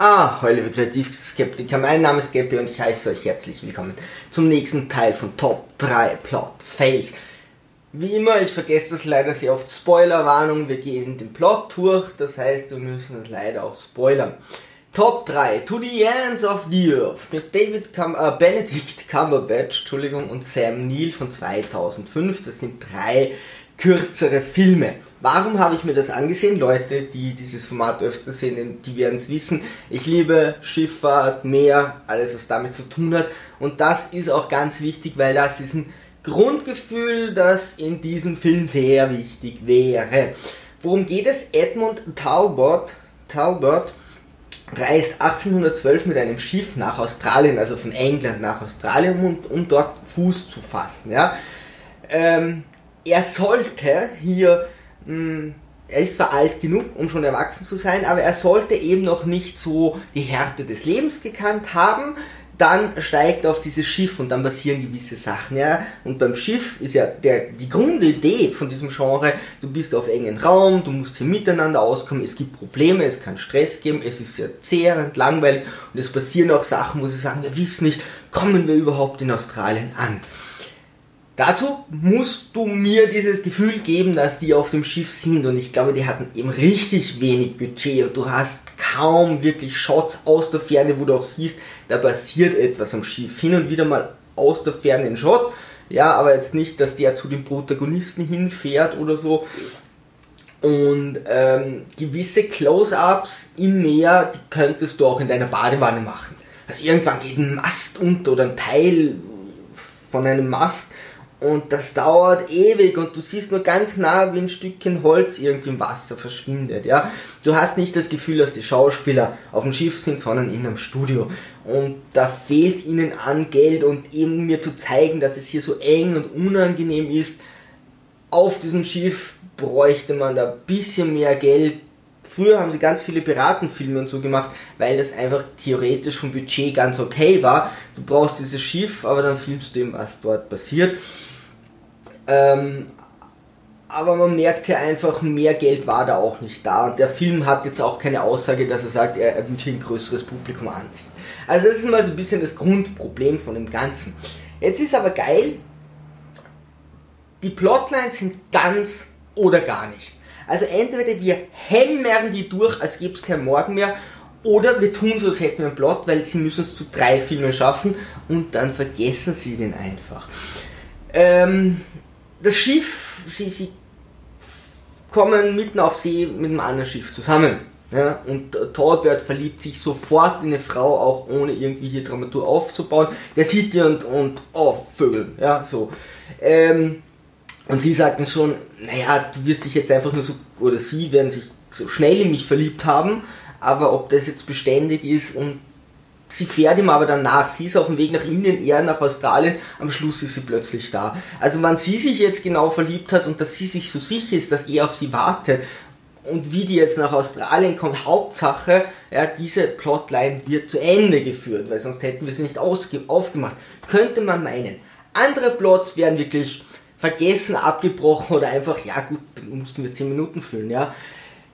Ah, hallo Kreativskeptiker, mein Name ist Geppi und ich heiße euch herzlich willkommen zum nächsten Teil von Top 3 Plot Fails. Wie immer, ich vergesse das leider sehr oft. Spoilerwarnung, wir gehen den Plot durch, das heißt, wir müssen es leider auch spoilern. Top 3, To the Ends of the Earth mit David Cum äh, Benedict Cumberbatch Entschuldigung, und Sam Neill von 2005. Das sind drei kürzere Filme. Warum habe ich mir das angesehen? Leute, die dieses Format öfter sehen, die werden es wissen. Ich liebe Schifffahrt, Meer, alles was damit zu tun hat. Und das ist auch ganz wichtig, weil das ist ein Grundgefühl, das in diesem Film sehr wichtig wäre. Worum geht es? Edmund Talbot, Talbot reist 1812 mit einem Schiff nach Australien, also von England nach Australien, um, um dort Fuß zu fassen. Ja? Ähm, er sollte hier hm, er ist zwar alt genug, um schon erwachsen zu sein, aber er sollte eben noch nicht so die Härte des Lebens gekannt haben. Dann steigt er auf dieses Schiff und dann passieren gewisse Sachen. Ja? Und beim Schiff ist ja der, die Grundidee von diesem Genre, du bist auf engen Raum, du musst hier miteinander auskommen, es gibt Probleme, es kann Stress geben, es ist sehr zehrend, langweilig und es passieren auch Sachen, wo sie sagen, wir wissen nicht, kommen wir überhaupt in Australien an. Dazu musst du mir dieses Gefühl geben, dass die auf dem Schiff sind und ich glaube, die hatten eben richtig wenig Budget und du hast kaum wirklich Shots aus der Ferne, wo du auch siehst, da passiert etwas am Schiff. Hin und wieder mal aus der Ferne ein Shot, ja, aber jetzt nicht, dass der zu den Protagonisten hinfährt oder so. Und ähm, gewisse Close-ups im Meer, die könntest du auch in deiner Badewanne machen. Also irgendwann geht ein Mast unter oder ein Teil von einem Mast und das dauert ewig und du siehst nur ganz nah, wie ein Stückchen Holz irgendwie im Wasser verschwindet, ja. Du hast nicht das Gefühl, dass die Schauspieler auf dem Schiff sind, sondern in einem Studio. Und da fehlt ihnen an Geld und eben mir zu zeigen, dass es hier so eng und unangenehm ist. Auf diesem Schiff bräuchte man da ein bisschen mehr Geld. Früher haben sie ganz viele Piratenfilme und so gemacht, weil das einfach theoretisch vom Budget ganz okay war. Du brauchst dieses Schiff, aber dann filmst du eben, was dort passiert. Ähm, aber man merkt ja einfach, mehr Geld war da auch nicht da. Und der Film hat jetzt auch keine Aussage, dass er sagt, er, er hier ein größeres Publikum anziehen. Also das ist mal so ein bisschen das Grundproblem von dem Ganzen. Jetzt ist aber geil, die Plotlines sind ganz oder gar nicht. Also entweder wir hämmern die durch, als gäbe es kein Morgen mehr, oder wir tun so, als hätten wir einen Plot, weil sie müssen es zu drei Filmen schaffen und dann vergessen sie den einfach. Ähm, das Schiff, sie, sie kommen mitten auf See mit einem anderen Schiff zusammen. Ja, und Torbert verliebt sich sofort in eine Frau, auch ohne irgendwie hier Dramatur aufzubauen. Der sieht die und, und oh, Vögel, ja, so. Ähm, und sie sagt dann schon, naja, du wirst dich jetzt einfach nur so, oder sie werden sich so schnell in mich verliebt haben, aber ob das jetzt beständig ist und sie fährt ihm aber dann nach. Sie ist auf dem Weg nach Indien, er nach Australien. Am Schluss ist sie plötzlich da. Also wann sie sich jetzt genau verliebt hat und dass sie sich so sicher ist, dass er auf sie wartet und wie die jetzt nach Australien kommt, Hauptsache, ja, diese Plotline wird zu Ende geführt, weil sonst hätten wir sie nicht aufgemacht. Könnte man meinen. Andere Plots werden wirklich vergessen, abgebrochen oder einfach, ja gut, mussten wir 10 Minuten füllen, ja.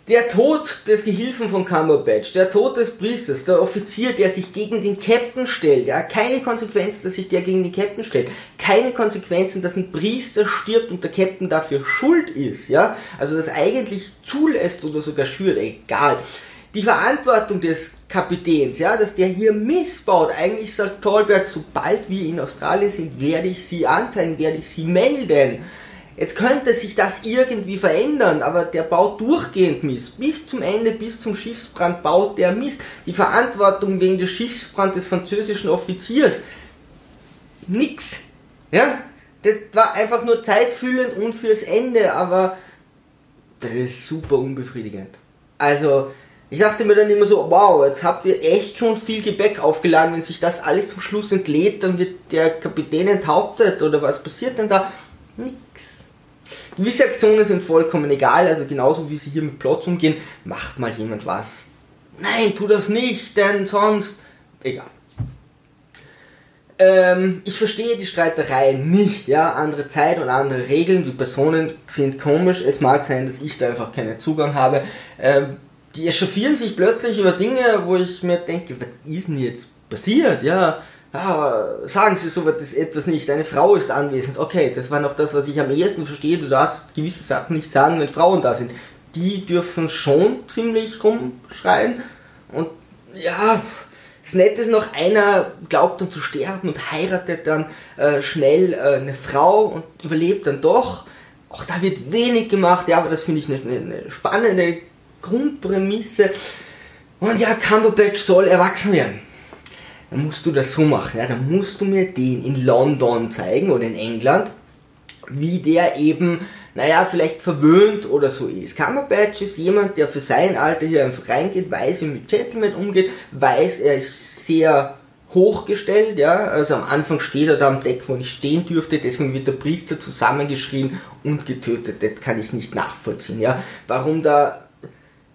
Der Tod des Gehilfen von Cumberbatch, der Tod des Priesters, der Offizier, der sich gegen den Captain stellt, ja, keine Konsequenzen, dass sich der gegen den Captain stellt, keine Konsequenzen, dass ein Priester stirbt und der Captain dafür schuld ist, ja, also das eigentlich zulässt oder sogar schürt, egal. Die Verantwortung des Kapitäns, ja, dass der hier missbaut, eigentlich sagt Tolbert, sobald wir in Australien sind, werde ich sie anzeigen, werde ich sie melden. Jetzt könnte sich das irgendwie verändern, aber der baut durchgehend Mist. Bis zum Ende, bis zum Schiffsbrand baut der Mist. Die Verantwortung wegen des Schiffsbrands des französischen Offiziers. Nix. Ja? Das war einfach nur zeitfüllend und fürs Ende, aber das ist super unbefriedigend. Also, ich dachte mir dann immer so, wow, jetzt habt ihr echt schon viel Gebäck aufgeladen. Wenn sich das alles zum Schluss entlädt, dann wird der Kapitän enthauptet oder was passiert denn da? Nix. Gewisse Aktionen sind vollkommen egal, also genauso wie sie hier mit Plots umgehen, macht mal jemand was. Nein, tu das nicht, denn sonst. Egal. Ähm, ich verstehe die Streitereien nicht, ja, andere Zeit und andere Regeln, die Personen sind komisch, es mag sein, dass ich da einfach keinen Zugang habe. Ähm, die echauffieren sich plötzlich über Dinge, wo ich mir denke, was ist denn jetzt passiert? Ja, ah, sagen Sie so etwas nicht, eine Frau ist anwesend. Okay, das war noch das, was ich am ehesten verstehe. Du darfst gewisse Sachen nicht sagen, wenn Frauen da sind. Die dürfen schon ziemlich rumschreien. Und ja, das Nette ist noch, einer glaubt dann zu sterben und heiratet dann äh, schnell äh, eine Frau und überlebt dann doch. Auch da wird wenig gemacht, ja, aber das finde ich eine, eine spannende Grundprämisse. Und ja, Cumberbatch soll erwachsen werden dann musst du das so machen. Ja? Dann musst du mir den in London zeigen oder in England, wie der eben, naja, vielleicht verwöhnt oder so ist. Cumberbatch ist jemand, der für sein Alter hier einfach reingeht, weiß, wie mit Gentleman umgeht, weiß, er ist sehr hochgestellt, ja, also am Anfang steht er da am Deck, wo ich stehen dürfte, deswegen wird der Priester zusammengeschrien und getötet, das kann ich nicht nachvollziehen, ja, warum da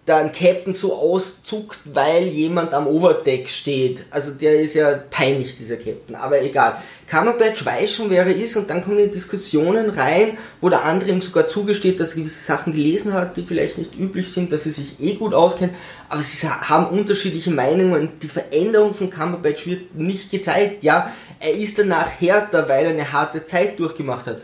da ein Captain so auszuckt, weil jemand am Overdeck steht. Also der ist ja peinlich, dieser Captain, aber egal. Cumberbatch weiß schon, wer er ist und dann kommen die Diskussionen rein, wo der andere ihm sogar zugesteht, dass er gewisse Sachen gelesen hat, die vielleicht nicht üblich sind, dass er sich eh gut auskennt, aber sie haben unterschiedliche Meinungen und die Veränderung von Cumberbatch wird nicht gezeigt. Ja, er ist danach härter, weil er eine harte Zeit durchgemacht hat.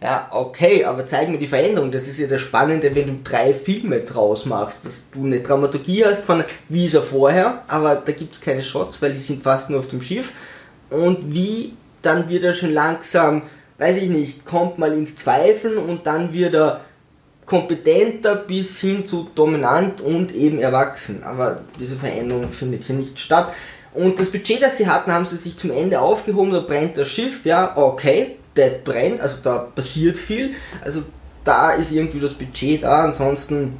Ja, okay, aber zeig mir die Veränderung. Das ist ja das Spannende, wenn du drei Filme draus machst, dass du eine Dramaturgie hast von wie ist er vorher, aber da gibt es keine Shots, weil die sind fast nur auf dem Schiff. Und wie dann wird er schon langsam, weiß ich nicht, kommt mal ins Zweifeln und dann wird er kompetenter bis hin zu dominant und eben erwachsen. Aber diese Veränderung findet hier nicht statt. Und das Budget, das sie hatten, haben sie sich zum Ende aufgehoben, da brennt das Schiff, ja, okay, Dead brennt, also da passiert viel. Also da ist irgendwie das Budget da, ansonsten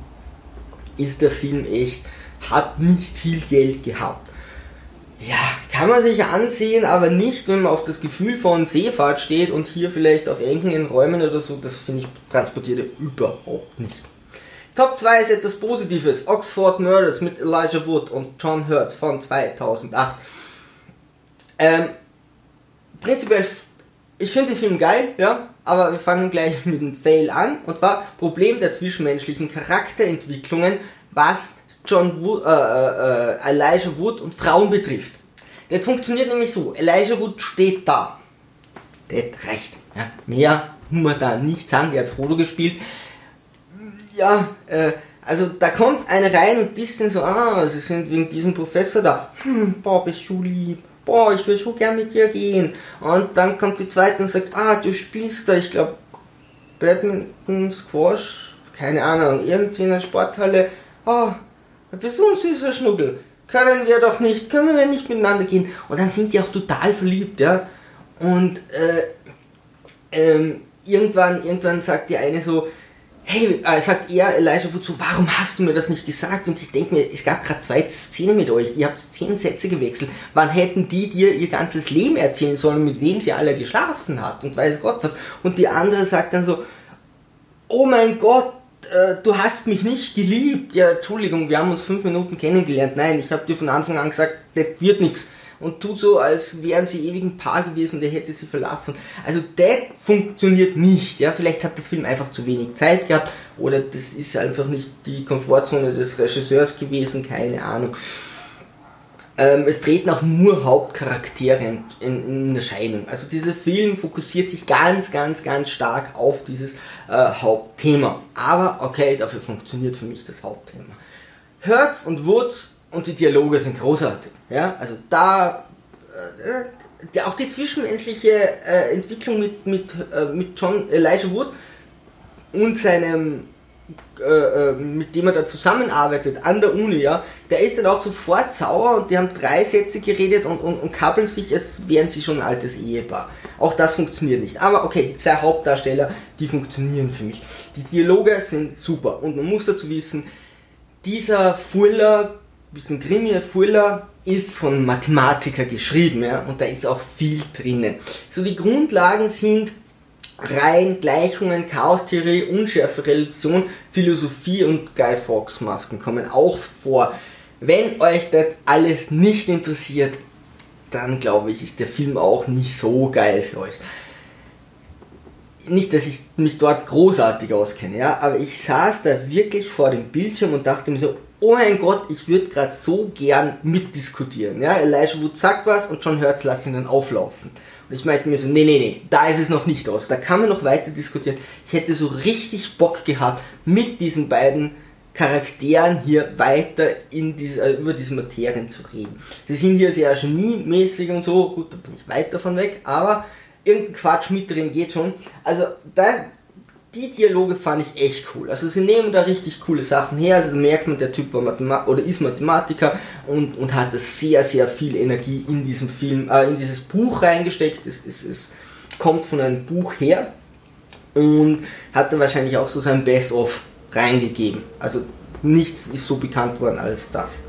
ist der Film echt, hat nicht viel Geld gehabt. Ja, kann man sich ansehen, aber nicht, wenn man auf das Gefühl von Seefahrt steht und hier vielleicht auf engen Räumen oder so, das finde ich transportiert überhaupt nicht. Top 2 ist etwas Positives. Oxford Murders mit Elijah Wood und John Hurts von 2008. Ähm, prinzipiell ich finde den Film geil, ja, aber wir fangen gleich mit dem Fail an. Und zwar Problem der zwischenmenschlichen Charakterentwicklungen, was John Wood, äh, äh, äh, Elijah Wood und Frauen betrifft. Das funktioniert nämlich so. Elijah Wood steht da. Der hat recht. Ja. Mehr muss man da nicht sagen. Der hat Frodo gespielt. Ja, äh, also da kommt eine rein und die sind so, ah, sie sind wegen diesem Professor da. Hm, boah, bist du lieb boah, ich will so gern mit dir gehen. Und dann kommt die zweite und sagt, ah, du spielst da, ich glaube, Badminton, Squash, keine Ahnung, irgendwie in einer Sporthalle. Oh, du bist so ein süßer Schnuggel. Können wir doch nicht, können wir nicht miteinander gehen. Und dann sind die auch total verliebt, ja. Und äh, ähm, irgendwann, irgendwann sagt die eine so, hey, äh, sagt er Elijah so, warum hast du mir das nicht gesagt? Und ich denke mir, es gab gerade zwei Szenen mit euch, ihr habt zehn Sätze gewechselt. Wann hätten die dir ihr ganzes Leben erzählen sollen, mit wem sie alle geschlafen hat und weiß Gott was. Und die andere sagt dann so, oh mein Gott, äh, du hast mich nicht geliebt. Ja, Entschuldigung, wir haben uns fünf Minuten kennengelernt. Nein, ich habe dir von Anfang an gesagt, das wird nichts und tut so, als wären sie ewig ein Paar gewesen und er hätte sie verlassen. Also das funktioniert nicht. Ja, vielleicht hat der Film einfach zu wenig Zeit gehabt oder das ist einfach nicht die Komfortzone des Regisseurs gewesen, keine Ahnung. Ähm, es treten auch nur Hauptcharaktere in, in, in, Erscheinung. Also dieser Film fokussiert sich ganz, ganz, ganz stark auf dieses äh, Hauptthema. Aber okay, dafür funktioniert für mich das Hauptthema. Hertz und Woods und die Dialoge sind großartig. Ja, also da äh, auch die zwischenmenschliche äh, Entwicklung mit, mit, äh, mit John Elijah Wood und seinem äh, äh, mit dem er da zusammenarbeitet an der Uni, ja, der ist dann auch sofort sauer und die haben drei Sätze geredet und, und, und kappeln sich, als wären sie schon ein altes Ehepaar. Auch das funktioniert nicht. Aber okay, die zwei Hauptdarsteller, die funktionieren für mich. Die Dialoge sind super und man muss dazu wissen, dieser Fuller bisschen Krimi, Fuller ist von Mathematiker geschrieben, ja, und da ist auch viel drinnen. So die Grundlagen sind Reihen, Gleichungen, Chaostheorie, unschärfe Relation, Philosophie und Guy Fawkes Masken kommen auch vor. Wenn euch das alles nicht interessiert, dann glaube ich, ist der Film auch nicht so geil für euch. Nicht, dass ich mich dort großartig auskenne, ja, aber ich saß da wirklich vor dem Bildschirm und dachte mir so, oh mein Gott, ich würde gerade so gern mitdiskutieren. Ja, Elijah Wood sagt was und John Hurts lässt ihn dann auflaufen. Und ich meinte mir so, nee, nee, nee, da ist es noch nicht aus. Da kann man noch weiter diskutieren. Ich hätte so richtig Bock gehabt, mit diesen beiden Charakteren hier weiter in diese, äh, über diese Materien zu reden. Sie sind hier sehr geniemäßig und so, gut, da bin ich weit davon weg, aber irgendein Quatsch mit drin geht schon. Also das, die Dialoge fand ich echt cool. Also sie nehmen da richtig coole Sachen her. Also da merkt man, der Typ war Mathema oder ist Mathematiker und, und hat sehr, sehr viel Energie in diesem Film, äh, in dieses Buch reingesteckt. Es, es, es kommt von einem Buch her und hat dann wahrscheinlich auch so sein Best-of reingegeben. Also nichts ist so bekannt worden als das.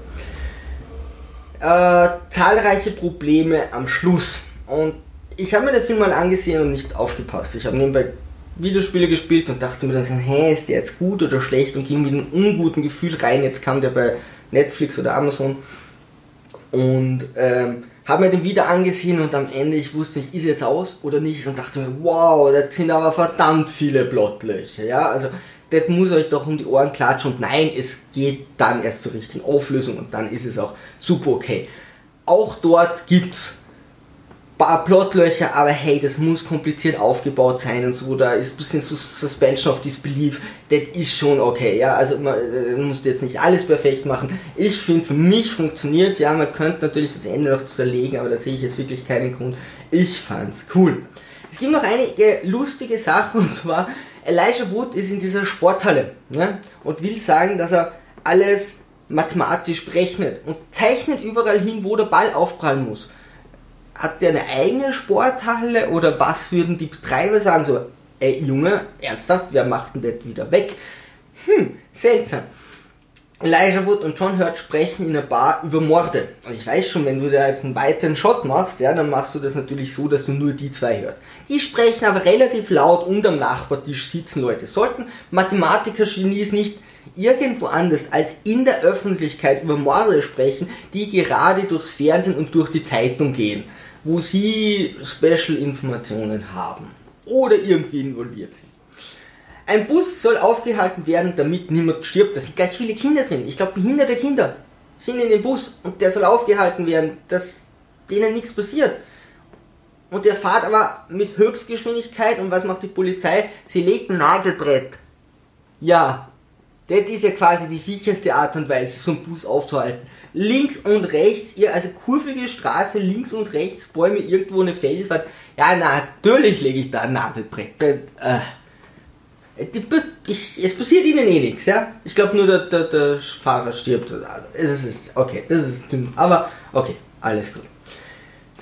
Äh, zahlreiche Probleme am Schluss. Und ich habe mir den Film mal angesehen und nicht aufgepasst. Ich habe nebenbei Videospiele gespielt und dachte mir dann hä, ist der jetzt gut oder schlecht und ging mit einem unguten Gefühl rein. Jetzt kam der bei Netflix oder Amazon und ähm, habe mir den wieder angesehen und am Ende, ich wusste nicht, ist jetzt aus oder nicht und dachte mir, wow, das sind aber verdammt viele Plotlöcher, ja, also das muss euch doch um die Ohren klatschen und nein, es geht dann erst zur richtigen Auflösung und dann ist es auch super okay. Auch dort gibt's paar Plotlöcher, aber hey, das muss kompliziert aufgebaut sein und so, da ist ein bisschen so Suspension of Disbelief, das ist schon okay, ja, also man äh, muss jetzt nicht alles perfekt machen. Ich finde, für mich funktioniert ja, man könnte natürlich das Ende noch zerlegen, aber da sehe ich jetzt wirklich keinen Grund. Ich fand's cool. Es gibt noch einige lustige Sachen und zwar, Elijah Wood ist in dieser Sporthalle ja, und will sagen, dass er alles mathematisch berechnet und zeichnet überall hin, wo der Ball aufprallen muss hat der eine eigene Sporthalle oder was würden die Betreiber sagen? So, ey Junge, ernsthaft, wer macht denn das wieder weg? Hm, seltsam. Elijah Wood und John Hurt sprechen in einer Bar über Morde. Und ich weiß schon, wenn du da jetzt einen weiteren Shot machst, ja, dann machst du das natürlich so, dass du nur die zwei hörst. Die sprechen aber relativ laut und am Nachbartisch sitzen Leute. Sollten Mathematiker-Genies nicht irgendwo anders als in der Öffentlichkeit über Morde sprechen, die gerade durchs Fernsehen und durch die Zeitung gehen wo sie Special-Informationen haben oder irgendwie involviert sind. Ein Bus soll aufgehalten werden, damit niemand stirbt. Da sind ganz viele Kinder drin. Ich glaube, behinderte Kinder sind in dem Bus und der soll aufgehalten werden, dass denen nichts passiert. Und der fährt aber mit Höchstgeschwindigkeit und was macht die Polizei? Sie legt ein Nagelbrett. Ja, das ist ja quasi die sicherste Art und Weise, so einen Bus aufzuhalten links und rechts, also kurvige Straße, links und rechts, Bäume, irgendwo eine Felswand. Ja, natürlich lege ich da ein Nagelbrett. Äh, ich, es passiert ihnen eh nichts, ja. Ich glaube nur, der, der, der Fahrer stirbt. Das ist, okay, das ist dünn. Aber, okay, alles gut.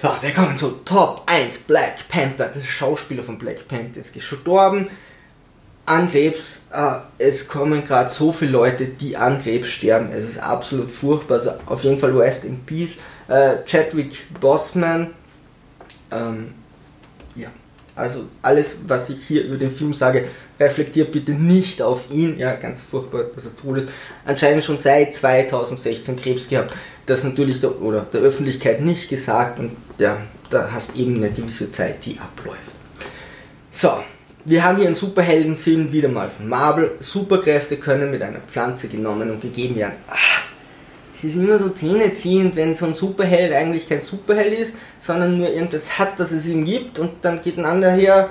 So, wir kommen zu Top 1 Black Panther. Das Schauspieler von Black Panther ist gestorben an Krebs. Äh, es kommen gerade so viele Leute, die an Krebs sterben. Es ist absolut furchtbar. Also auf jeden Fall Rest in Peace. Äh, Chadwick Bossman. Ähm, ja, also alles, was ich hier über den Film sage, reflektiert bitte nicht auf ihn. Ja, ganz furchtbar, dass er tot ist. Anscheinend schon seit 2016 Krebs gehabt. Das natürlich der, oder der Öffentlichkeit nicht gesagt und ja, da hast eben eine gewisse Zeit, die abläuft. So, wir haben hier einen Superheldenfilm wieder mal von Marvel. Superkräfte können mit einer Pflanze genommen und gegeben werden. Ach, es ist immer so zähneziehend, wenn so ein Superheld eigentlich kein Superheld ist, sondern nur irgendwas hat, das es ihm gibt und dann geht ein anderer her,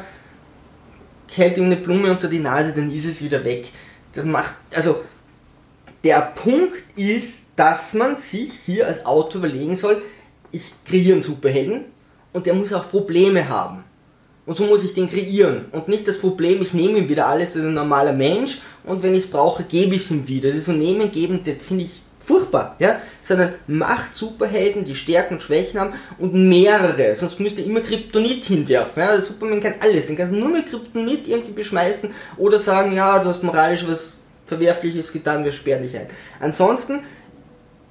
hält ihm eine Blume unter die Nase, dann ist es wieder weg. Das macht, also, der Punkt ist, dass man sich hier als Autor überlegen soll, ich kreiere einen Superhelden und der muss auch Probleme haben. Und so muss ich den kreieren. Und nicht das Problem, ich nehme ihm wieder alles, das ist ein normaler Mensch und wenn ich es brauche, gebe ich es ihm wieder. Das ist so nehmen, geben, das finde ich furchtbar, ja, sondern macht Superhelden, die Stärken und Schwächen haben und mehrere, sonst müsst ihr immer Kryptonit hinwerfen, ja, Superman kann alles, den kannst du nur mit Kryptonit irgendwie beschmeißen oder sagen, ja, du hast moralisch was Verwerfliches getan, wir sperren dich ein. Ansonsten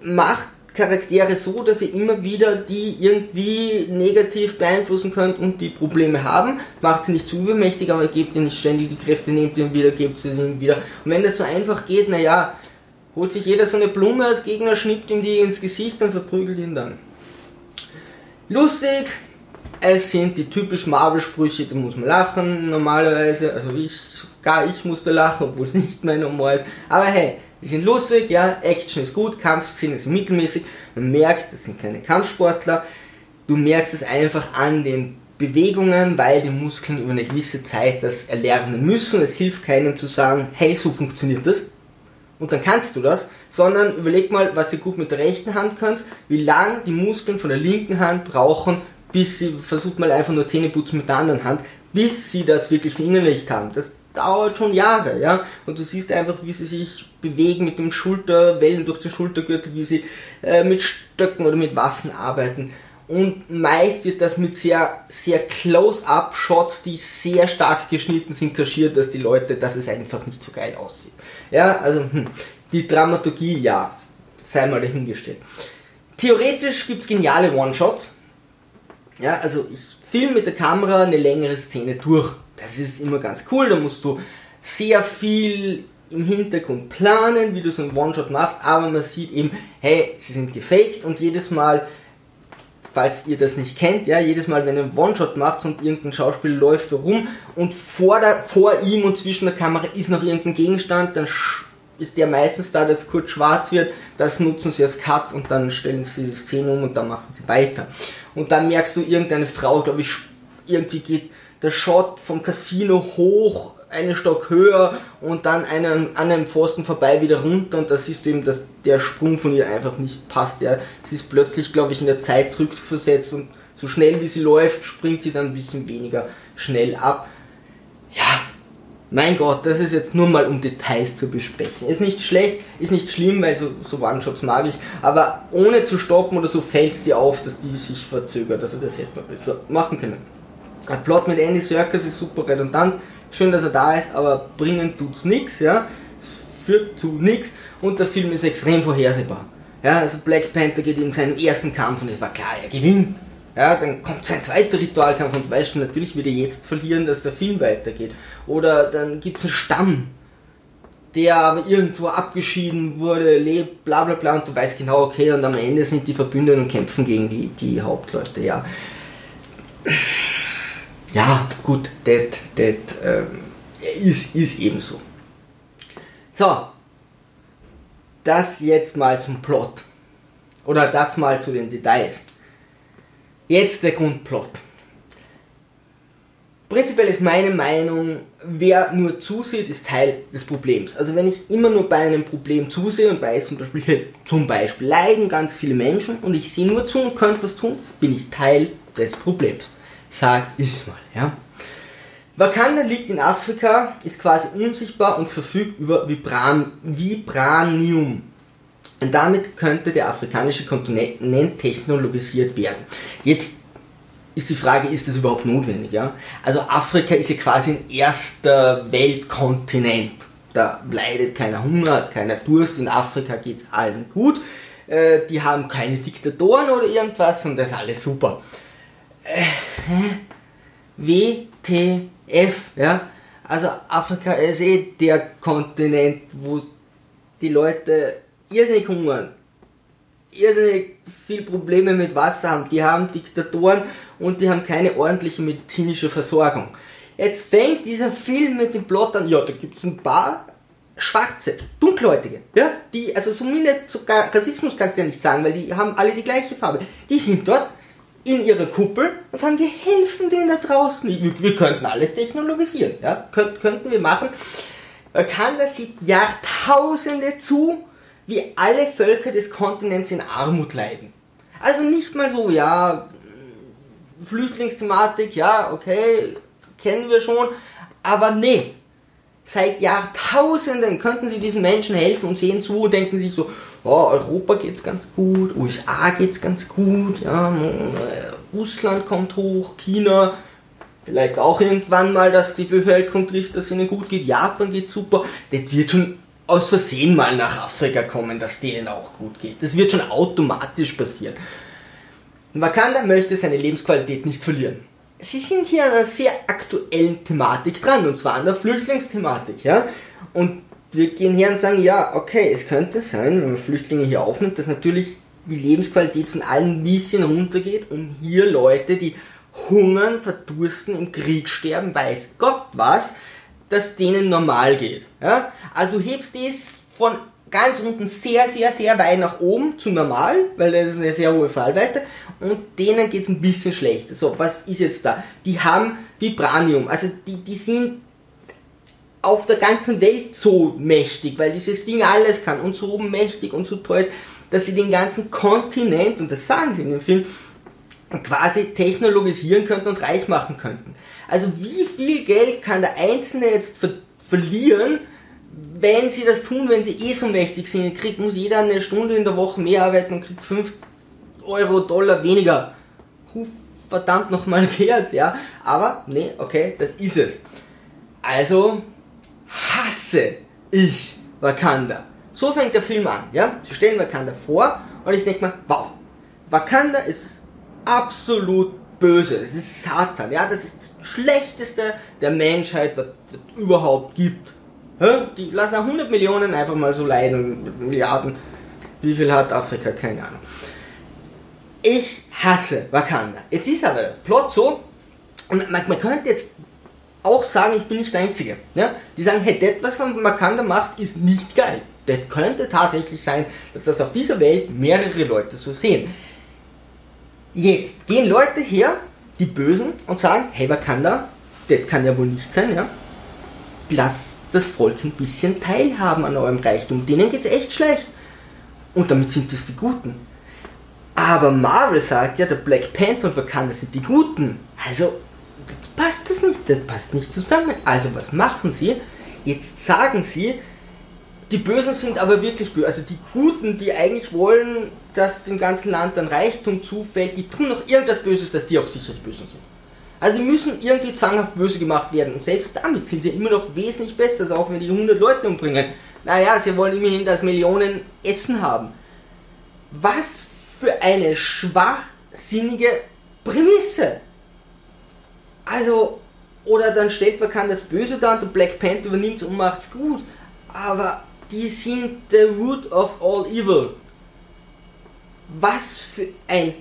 macht Charaktere so, dass ihr immer wieder die irgendwie negativ beeinflussen könnt und die Probleme haben. Macht sie nicht zu übermächtig, aber gebt ihnen nicht ständig die Kräfte, nehmt ihnen wieder, gebt sie ihnen wieder. Und wenn das so einfach geht, naja, holt sich jeder so eine Blume als Gegner, schnippt ihm die ins Gesicht und verprügelt ihn dann. Lustig, es sind die typischen Marvel-Sprüche, da muss man lachen normalerweise. Also ich, sogar ich musste lachen, obwohl es nicht mein Humor ist. Aber hey, Die sind lustig, ja, Action ist gut, Kampfszenen sind mittelmäßig. Man merkt, das sind keine Kampfsportler. Du merkst es einfach an den Bewegungen, weil die Muskeln über eine gewisse Zeit das erlernen müssen. Es hilft keinem zu sagen, hey, so funktioniert das. Und dann kannst du das, sondern überleg mal, was ihr gut mit der rechten Hand könnt, wie lang die Muskeln von der linken Hand brauchen, bis sie, versucht mal einfach nur Zähne putzen mit der anderen Hand, bis sie das wirklich verinnerlicht haben. Das dauert schon Jahre, ja. Und du siehst einfach, wie sie sich bewegen mit dem Schulterwellen durch den Schultergürtel, wie sie äh, mit Stöcken oder mit Waffen arbeiten. Und meist wird das mit sehr, sehr Close-Up-Shots, die sehr stark geschnitten sind, kaschiert, dass die Leute, dass es einfach nicht so geil aussieht. Ja, also hm, die Dramaturgie, ja, sei mal dahingestellt. Theoretisch gibt es geniale One-Shots. Ja, also ich film mit der Kamera eine längere Szene durch. Das ist immer ganz cool, da musst du sehr viel im Hintergrund planen, wie du so einen One-Shot machst, aber man sieht eben, hey, sie sind gefaked und jedes Mal falls ihr das nicht kennt, ja, jedes Mal, wenn ihr einen One-Shot macht und irgendein Schauspieler läuft da rum und vor, der, vor ihm und zwischen der Kamera ist noch irgendein Gegenstand, dann ist der meistens da, dass kurz schwarz wird, das nutzen sie als Cut und dann stellen sie die Szene um und dann machen sie weiter. Und dann merkst du, irgendeine Frau, glaube ich, irgendwie geht der Shot vom Casino hoch einen Stock höher und dann einen, an einem Pfosten vorbei wieder runter und da siehst du eben, dass der Sprung von ihr einfach nicht passt. Ja. Sie ist plötzlich, glaube ich, in der Zeit zurückversetzt und so schnell wie sie läuft, springt sie dann ein bisschen weniger schnell ab. Ja, mein Gott, das ist jetzt nur mal um Details zu besprechen. Ist nicht schlecht, ist nicht schlimm, weil so, so One-Shots mag ich, aber ohne zu stoppen oder so fällt es dir auf, dass die sich verzögert. Also das hätte man besser machen können. Der Plot mit Andy Serkis ist super redundant schön, dass er da ist, aber bringen tut's nichts, ja. Es führt zu nichts und der Film ist extrem vorhersehbar. Ja, also Black Panther geht in seinen ersten Kampf und es war klar, er gewinnt. Ja, dann kommt sein zweiter Ritualkampf und weißt du, natürlich wird er jetzt verlieren, dass der Film weitergeht. Oder dann gibt es einen Stamm, der aber irgendwo abgeschieden wurde, lebt, bla bla bla und du weißt genau, okay, und am Ende sind die Verbündeten und kämpfen gegen die, die Hauptleute, ja ja, gut, das, ähm, ist, ist eben so. So, das jetzt mal zum Plot. Oder das mal zu den Details. Jetzt der Grundplot. Prinzipiell ist meine Meinung, wer nur zusieht, ist Teil des Problems. Also wenn ich immer nur bei einem Problem zusehe und weiß zum Beispiel, zum Beispiel leiden ganz viele Menschen und ich sehe nur zu und könnte was tun, bin ich Teil des Problems sag ich mal. Ja? Wakanda liegt in Afrika, ist quasi unsichtbar und verfügt über Vibran Vibranium. Und damit könnte der afrikanische Kontinent technologisiert werden. Jetzt ist die Frage, ist das überhaupt notwendig? Ja? Also Afrika ist ja quasi ein erster Weltkontinent. Da leidet keiner Hunger, hat keiner Durst. In Afrika geht es allen gut. Äh, die haben keine Diktatoren oder irgendwas und das ist alles super. WTF, ja. Also Afrika ist eh der Kontinent, wo die Leute irrsinnig hungern, irrsinnig viel Probleme mit Wasser haben. Die haben Diktatoren und die haben keine ordentliche medizinische Versorgung. Jetzt fängt dieser Film mit dem Plot an, ja, da gibt es ein paar Schwarze, Dunkelhäutige, ja, die, also zumindest sogar Rassismus kannst du ja nicht sagen, weil die haben alle die gleiche Farbe. Die sind dort, in ihre Kuppel und sagen, wir helfen denen da draußen. Wir, wir könnten alles technologisieren, ja, Könnt, könnten wir machen. Wakanda sieht Jahrtausende zu, wie alle Völker des Kontinents in Armut leiden. Also nicht mal so, ja, Flüchtlingsthematik, ja, okay, kennen wir schon, aber nee, seit Jahrtausenden könnten sie diesen Menschen helfen und sehen zu und denken sich so, oh, Europa geht's ganz gut, USA geht's ganz gut, ja, äh, Russland kommt hoch, China, vielleicht auch irgendwann mal, dass die Bevölkerung trifft, dass es ihnen gut geht, Japan geht super, das wird schon aus Versehen mal nach Afrika kommen, dass denen auch gut geht. Das wird schon automatisch passieren. Wakanda möchte seine Lebensqualität nicht verlieren. Sie sind hier an einer sehr aktuellen Thematik dran, und zwar an der Flüchtlingsthematik, ja. Und wir gehen her und sagen, ja, okay, es könnte sein, wenn man Flüchtlinge hier aufnimmt, dass natürlich die Lebensqualität von allen ein bisschen runtergeht, um hier Leute, die hungern, verdursten, im Krieg sterben, weiß Gott was, dass denen normal geht. Ja? Also hebst es von ganz unten sehr, sehr, sehr weit nach oben zu normal, weil das ist eine sehr hohe Fallweite und denen geht es ein bisschen schlechter. So, was ist jetzt da? Die haben Vibranium, also die, die sind auf der ganzen Welt so mächtig, weil dieses Ding alles kann und so mächtig und so toll ist, dass sie den ganzen Kontinent, und das sagen sie in dem Film, quasi technologisieren könnten und reich machen könnten. Also wie viel Geld kann der Einzelne jetzt ver verlieren, wenn sie das tun, wenn sie eh so mächtig sind? Kriegt, muss jeder eine Stunde in der Woche mehr arbeiten und kriegt 5 Euro, Dollar weniger. Huf, verdammt nochmal Chaos, ja. Aber, nee, okay, das ist es. Also hasse ich Wakanda. So fängt der Film an, ja. Sie stellen Wakanda vor und ich denke mir, wow, Wakanda ist absolut böse. Es ist Satan, ja. Das ist das Schlechteste der Menschheit, was es überhaupt gibt. Die lassen 100 Millionen einfach mal so leiden, Milliarden. Wie viel hat Afrika? Keine Ahnung. Ich hasse Wakanda. Jetzt ist aber der Plot so, und man, man könnte jetzt auch sagen, ich bin nicht der Einzige. Ja? Die sagen, hey, das, was man Wakanda macht, ist nicht geil. Das könnte tatsächlich sein, dass das auf dieser Welt mehrere Leute so sehen. Jetzt gehen Leute her, die Bösen, und sagen, hey Wakanda, das kann ja wohl nicht sein, ja? Lasst das Volk ein bisschen teilhaben an eurem Reichtum. Denen geht's echt schlecht. Und damit sind das die Guten. Aber Marvel sagt ja, der Black Panther und Wakanda sind die Guten. Also, jetzt passt das nicht, das passt nicht zusammen. Also, was machen sie? Jetzt sagen sie, die Bösen sind aber wirklich böse. Also die Guten, die eigentlich wollen, dass dem ganzen Land dann Reichtum zufällt, die tun noch irgendwas Böses, dass die auch sicher die Bösen sind. Also die müssen irgendwie zwanghaft böse gemacht werden. Und selbst damit sind sie immer noch wesentlich besser, auch wenn die 100 Leute umbringen. Naja, sie wollen immerhin, dass Millionen Essen haben. Was für eine schwachsinnige Prämisse. Also, oder dann stellt man kann das Böse da und der Black Panther übernimmt es und macht's gut. Aber die sind the root of all evil. Was für ein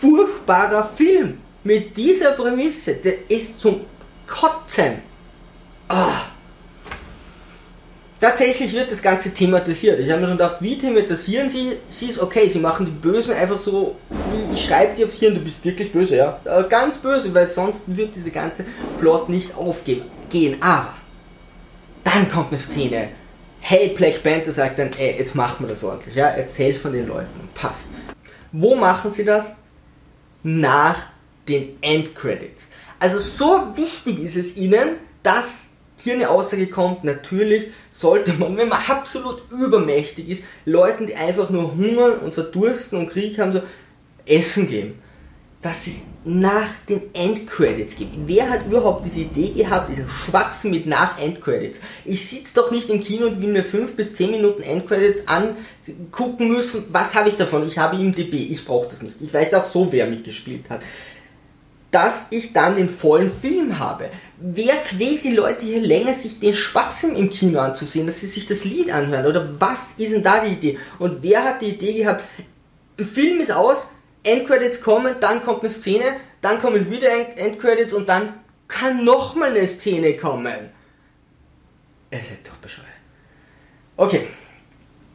furchtbarer Film mit dieser Prämisse. Der ist zum Kotzen. Ah. Tatsächlich wird das Ganze thematisiert. Ich habe mir schon gedacht, wie thematisieren sie sie ist Okay, sie machen die Bösen einfach so, wie ich schreibe dir aufs Hirn, du bist wirklich böse, ja. Äh, ganz böse, weil sonst wird diese ganze Plot nicht aufgehen. Aber dann kommt eine Szene. Hey, Black Panther sagt dann, ey, jetzt machen wir das ordentlich, ja, jetzt helfen den Leuten. Passt. Wo machen sie das? Nach den Endcredits. Also so wichtig ist es ihnen, dass hier eine Aussage kommt, natürlich sollte man, wenn man absolut übermächtig ist, Leuten, die einfach nur hungern und verdursten und Krieg haben, so Essen geben. Dass es nach den Endcredits gibt. Wer hat überhaupt diese Idee gehabt, diesen Schwachsinn mit nach Endcredits? Ich sitze doch nicht im Kino und will mir 5 bis 10 Minuten Endcredits angucken müssen. Was habe ich davon? Ich habe ihm DB, ich brauche das nicht. Ich weiß auch so, wer mitgespielt hat dass ich dann den vollen Film habe. Wer quält die Leute hier länger, sich den Schwachsinn im Kino anzusehen, dass sie sich das Lied anhören? Oder was ist denn da die Idee? Und wer hat die Idee gehabt, ein Film ist aus, Endcredits kommen, dann kommt eine Szene, dann kommen wieder Endcredits und dann kann nochmal eine Szene kommen. Es ist doch bescheuert. Okay.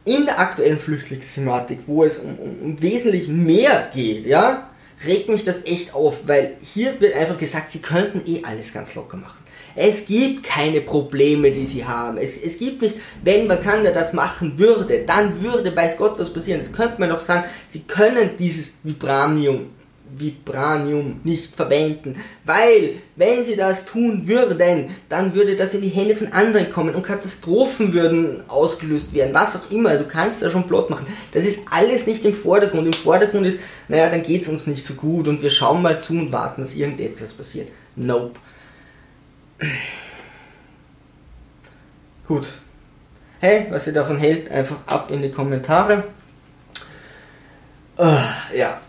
In der aktuellen Flüchtlingsthematik, wo es um, um, um wesentlich mehr geht, ja, regt mich das echt auf, weil hier wird einfach gesagt, sie könnten eh alles ganz locker machen. Es gibt keine Probleme, die sie haben. Es, es gibt nicht, wenn Wakanda das machen würde, dann würde, weiß Gott, was passieren. Das könnte man doch sagen, sie können dieses Vibranium Vibranium nicht verwenden, weil wenn sie das tun würden, dann würde das in die Hände von anderen kommen und Katastrophen würden ausgelöst werden, was auch immer. Du kannst da schon Plot machen. Das ist alles nicht im Vordergrund. Im Vordergrund ist, naja, dann geht es uns nicht so gut und wir schauen mal zu und warten, dass irgendetwas passiert. Nope. Gut. Hey, was ihr davon hält, einfach ab in die Kommentare. Uh, ja,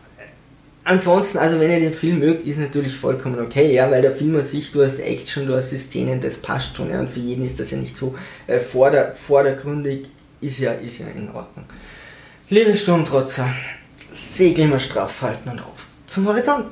Ansonsten, also wenn ihr den Film mögt, ist natürlich vollkommen okay, ja, weil der Film an sich, du hast Action, du hast die Szenen, das passt schon, ja, und für jeden ist das ja nicht so äh, vorder vordergründig, ist ja, ist ja in Ordnung. Liebe Sturmtrotzer, segeln wir straff halten und auf zum Horizont.